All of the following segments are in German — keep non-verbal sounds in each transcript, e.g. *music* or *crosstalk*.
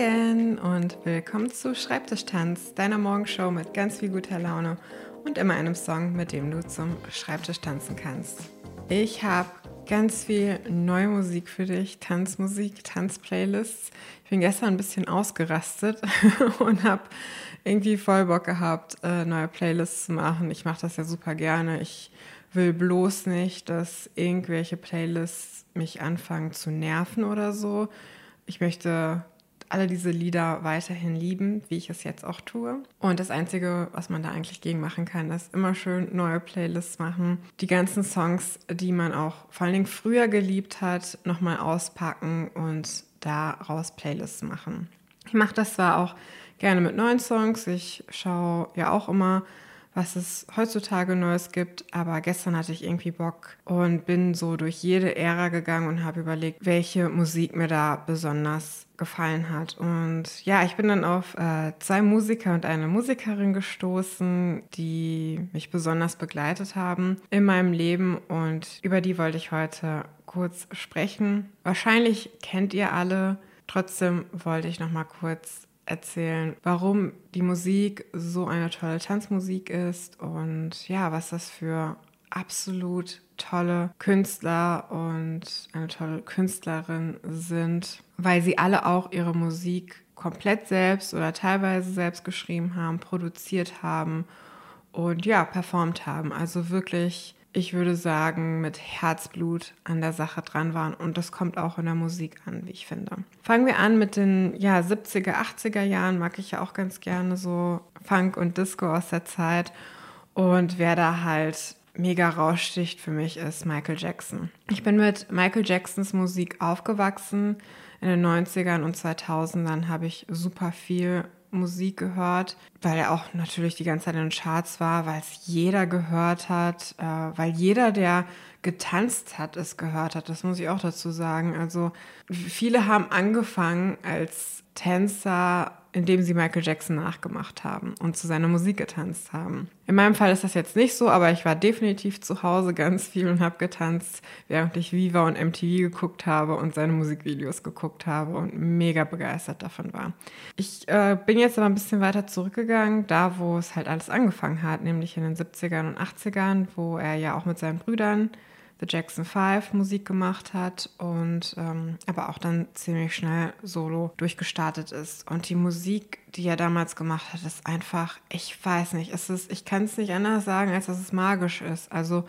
Morgen und willkommen zu Schreibtischtanz, deiner Morgenshow mit ganz viel guter Laune und immer einem Song, mit dem du zum Schreibtisch tanzen kannst. Ich habe ganz viel neue Musik für dich, Tanzmusik, Tanzplaylists. Ich bin gestern ein bisschen ausgerastet *laughs* und habe irgendwie voll Bock gehabt, äh, neue Playlists zu machen. Ich mache das ja super gerne. Ich will bloß nicht, dass irgendwelche Playlists mich anfangen zu nerven oder so. Ich möchte alle diese Lieder weiterhin lieben, wie ich es jetzt auch tue. Und das Einzige, was man da eigentlich gegen machen kann, ist immer schön neue Playlists machen. Die ganzen Songs, die man auch vor allen Dingen früher geliebt hat, nochmal auspacken und daraus Playlists machen. Ich mache das zwar auch gerne mit neuen Songs. Ich schaue ja auch immer, was es heutzutage Neues gibt. Aber gestern hatte ich irgendwie Bock und bin so durch jede Ära gegangen und habe überlegt, welche Musik mir da besonders gefallen hat. Und ja, ich bin dann auf äh, zwei Musiker und eine Musikerin gestoßen, die mich besonders begleitet haben in meinem Leben und über die wollte ich heute kurz sprechen. Wahrscheinlich kennt ihr alle. Trotzdem wollte ich noch mal kurz erzählen, warum die Musik so eine tolle Tanzmusik ist und ja, was das für absolut tolle Künstler und eine tolle Künstlerin sind, weil sie alle auch ihre Musik komplett selbst oder teilweise selbst geschrieben haben, produziert haben und ja, performt haben. Also wirklich ich würde sagen, mit Herzblut an der Sache dran waren. Und das kommt auch in der Musik an, wie ich finde. Fangen wir an mit den ja, 70er, 80er Jahren. Mag ich ja auch ganz gerne so Funk und Disco aus der Zeit. Und wer da halt mega raussticht für mich ist Michael Jackson. Ich bin mit Michael Jacksons Musik aufgewachsen. In den 90ern und 2000ern habe ich super viel Musik gehört, weil er auch natürlich die ganze Zeit in den Charts war, weil es jeder gehört hat, äh, weil jeder, der getanzt hat, es gehört hat. Das muss ich auch dazu sagen. Also viele haben angefangen als Tänzer indem sie Michael Jackson nachgemacht haben und zu seiner Musik getanzt haben. In meinem Fall ist das jetzt nicht so, aber ich war definitiv zu Hause ganz viel und habe getanzt, während ich Viva und MTV geguckt habe und seine Musikvideos geguckt habe und mega begeistert davon war. Ich äh, bin jetzt aber ein bisschen weiter zurückgegangen, da wo es halt alles angefangen hat, nämlich in den 70ern und 80ern, wo er ja auch mit seinen Brüdern The Jackson 5 Musik gemacht hat und ähm, aber auch dann ziemlich schnell solo durchgestartet ist. Und die Musik, die er damals gemacht hat, ist einfach, ich weiß nicht, es ist, ich kann es nicht anders sagen, als dass es magisch ist. Also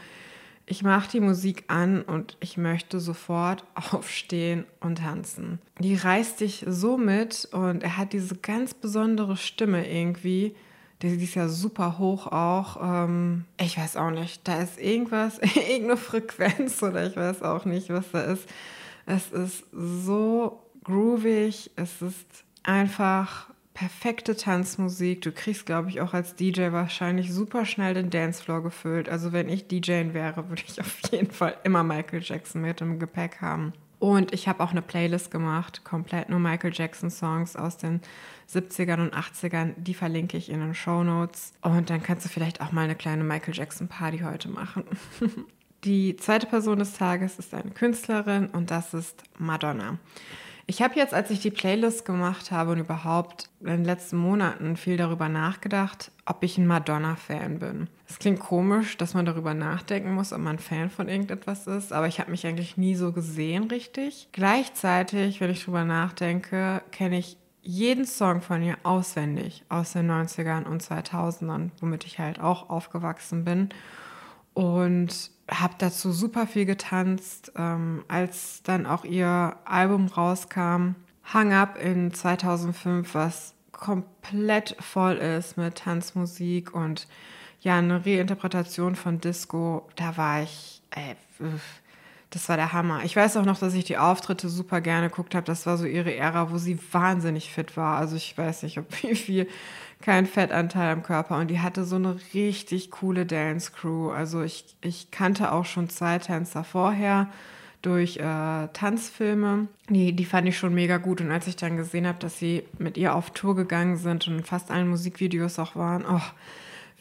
ich mache die Musik an und ich möchte sofort *laughs* aufstehen und tanzen. Die reißt dich so mit und er hat diese ganz besondere Stimme irgendwie die ist ja super hoch auch. Ähm, ich weiß auch nicht. Da ist irgendwas, *laughs* irgendeine Frequenz oder ich weiß auch nicht, was da ist. Es ist so groovig. Es ist einfach perfekte Tanzmusik. Du kriegst, glaube ich, auch als DJ wahrscheinlich super schnell den Dancefloor gefüllt. Also wenn ich DJ wäre, würde ich auf jeden Fall immer Michael Jackson mit im Gepäck haben. Und ich habe auch eine Playlist gemacht, komplett nur Michael Jackson Songs aus den 70ern und 80ern. Die verlinke ich in den Show Notes. Und dann kannst du vielleicht auch mal eine kleine Michael Jackson Party heute machen. *laughs* Die zweite Person des Tages ist eine Künstlerin und das ist Madonna. Ich habe jetzt, als ich die Playlist gemacht habe und überhaupt in den letzten Monaten viel darüber nachgedacht, ob ich ein Madonna-Fan bin. Es klingt komisch, dass man darüber nachdenken muss, ob man Fan von irgendetwas ist, aber ich habe mich eigentlich nie so gesehen richtig. Gleichzeitig, wenn ich darüber nachdenke, kenne ich jeden Song von ihr auswendig aus den 90ern und 2000ern, womit ich halt auch aufgewachsen bin. Und habe dazu super viel getanzt. Ähm, als dann auch ihr Album rauskam, Hang Up in 2005, was komplett voll ist mit Tanzmusik und ja, eine Reinterpretation von Disco, da war ich, ey, das war der Hammer. Ich weiß auch noch, dass ich die Auftritte super gerne geguckt habe. Das war so ihre Ära, wo sie wahnsinnig fit war. Also ich weiß nicht, ob *laughs* wie viel kein Fettanteil am Körper und die hatte so eine richtig coole Dance Crew. Also ich, ich kannte auch schon zwei Tänzer vorher durch äh, Tanzfilme. Die, die fand ich schon mega gut. Und als ich dann gesehen habe, dass sie mit ihr auf Tour gegangen sind und fast allen Musikvideos auch waren, oh,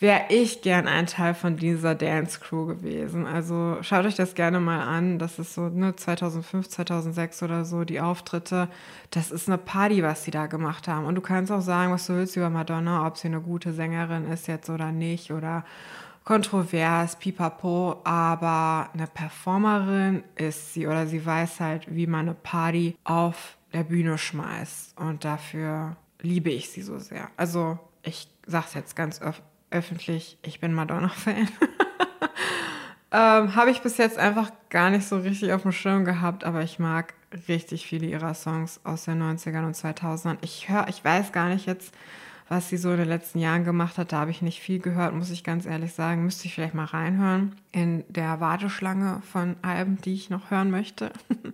wäre ich gern ein Teil von dieser Dance Crew gewesen. Also schaut euch das gerne mal an. Das ist so ne, 2005, 2006 oder so, die Auftritte. Das ist eine Party, was sie da gemacht haben. Und du kannst auch sagen, was du willst über Madonna, ob sie eine gute Sängerin ist jetzt oder nicht oder kontrovers, pipapo, aber eine Performerin ist sie oder sie weiß halt, wie man eine Party auf der Bühne schmeißt. Und dafür liebe ich sie so sehr. Also ich sag's jetzt ganz öf öffentlich, ich bin Madonna-Fan. *laughs* ähm, Habe ich bis jetzt einfach gar nicht so richtig auf dem Schirm gehabt, aber ich mag richtig viele ihrer Songs aus den 90ern und 2000ern. Ich höre, ich weiß gar nicht jetzt, was sie so in den letzten Jahren gemacht hat. Da habe ich nicht viel gehört, muss ich ganz ehrlich sagen. Müsste ich vielleicht mal reinhören in der Warteschlange von Alben, die ich noch hören möchte. *laughs*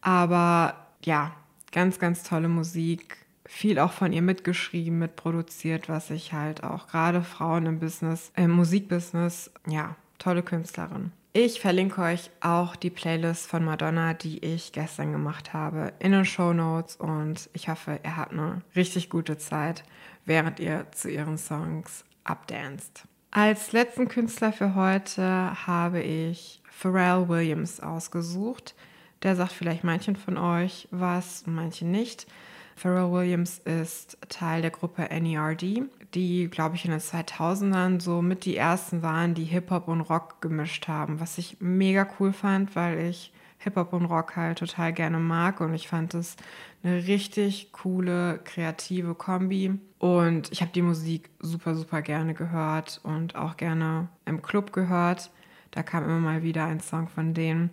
aber ja, ganz, ganz tolle Musik viel auch von ihr mitgeschrieben, mitproduziert, was ich halt auch gerade Frauen im Business, im Musikbusiness, ja, tolle Künstlerin. Ich verlinke euch auch die Playlist von Madonna, die ich gestern gemacht habe, in den Show Notes und ich hoffe, ihr habt eine richtig gute Zeit, während ihr zu ihren Songs abdanzt. Als letzten Künstler für heute habe ich Pharrell Williams ausgesucht. Der sagt vielleicht manchen von euch was, manche nicht. Pharrell Williams ist Teil der Gruppe NERD, die, glaube ich, in den 2000ern so mit die ersten waren, die Hip-Hop und Rock gemischt haben, was ich mega cool fand, weil ich Hip-Hop und Rock halt total gerne mag und ich fand es eine richtig coole, kreative Kombi. Und ich habe die Musik super, super gerne gehört und auch gerne im Club gehört. Da kam immer mal wieder ein Song von denen.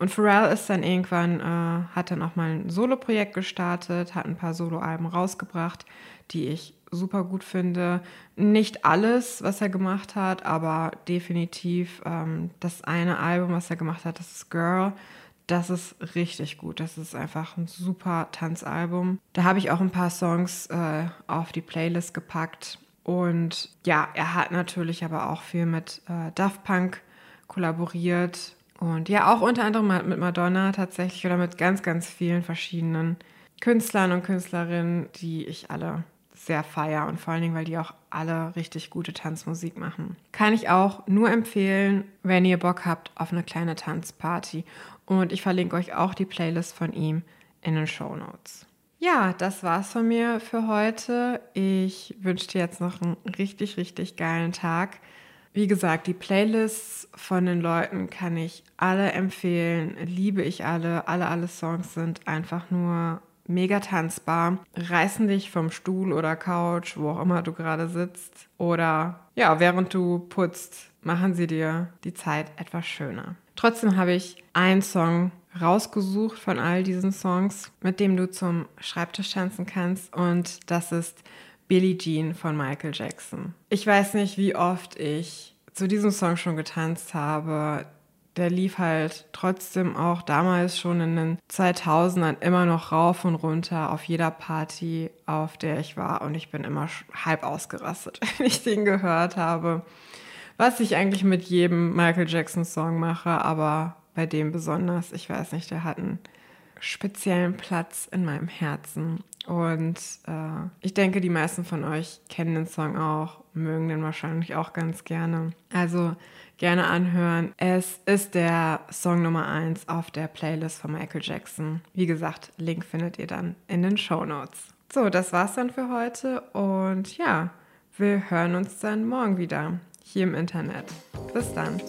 Und Pharrell ist dann irgendwann, äh, hat dann auch mal ein Solo-Projekt gestartet, hat ein paar Solo-Alben rausgebracht, die ich super gut finde. Nicht alles, was er gemacht hat, aber definitiv ähm, das eine Album, was er gemacht hat, das ist Girl. Das ist richtig gut. Das ist einfach ein super Tanzalbum. Da habe ich auch ein paar Songs äh, auf die Playlist gepackt. Und ja, er hat natürlich aber auch viel mit äh, Daft Punk kollaboriert. Und ja, auch unter anderem mit Madonna tatsächlich oder mit ganz, ganz vielen verschiedenen Künstlern und Künstlerinnen, die ich alle sehr feier und vor allen Dingen, weil die auch alle richtig gute Tanzmusik machen. Kann ich auch nur empfehlen, wenn ihr Bock habt auf eine kleine Tanzparty. Und ich verlinke euch auch die Playlist von ihm in den Show Notes. Ja, das war's von mir für heute. Ich wünsche dir jetzt noch einen richtig, richtig geilen Tag. Wie gesagt, die Playlists von den Leuten kann ich alle empfehlen, liebe ich alle. Alle, alle Songs sind einfach nur mega tanzbar, reißen dich vom Stuhl oder Couch, wo auch immer du gerade sitzt. Oder ja, während du putzt, machen sie dir die Zeit etwas schöner. Trotzdem habe ich einen Song rausgesucht von all diesen Songs, mit dem du zum Schreibtisch tanzen kannst. Und das ist Billie Jean von Michael Jackson. Ich weiß nicht, wie oft ich zu diesem Song schon getanzt habe. Der lief halt trotzdem auch damals schon in den 2000ern immer noch rauf und runter auf jeder Party, auf der ich war. Und ich bin immer halb ausgerastet, *laughs* wenn ich den gehört habe. Was ich eigentlich mit jedem Michael Jackson Song mache, aber bei dem besonders. Ich weiß nicht, der hat einen speziellen Platz in meinem Herzen. Und äh, ich denke, die meisten von euch kennen den Song auch, mögen den wahrscheinlich auch ganz gerne. Also gerne anhören. Es ist der Song Nummer 1 auf der Playlist von Michael Jackson. Wie gesagt, Link findet ihr dann in den Show Notes. So, das war's dann für heute und ja, wir hören uns dann morgen wieder hier im Internet. Bis dann.